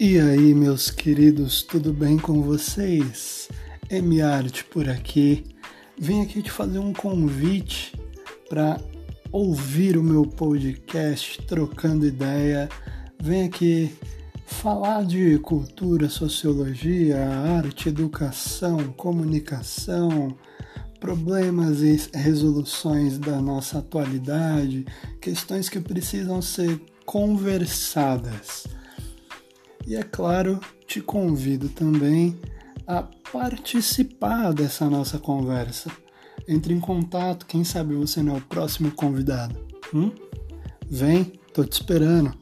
E aí, meus queridos, tudo bem com vocês? M-Art por aqui. Vim aqui te fazer um convite para ouvir o meu podcast Trocando Ideia. Vem aqui falar de cultura, sociologia, arte, educação, comunicação, problemas e resoluções da nossa atualidade, questões que precisam ser conversadas. E é claro, te convido também a participar dessa nossa conversa. Entre em contato, quem sabe você não é o próximo convidado. Hum? Vem, tô te esperando.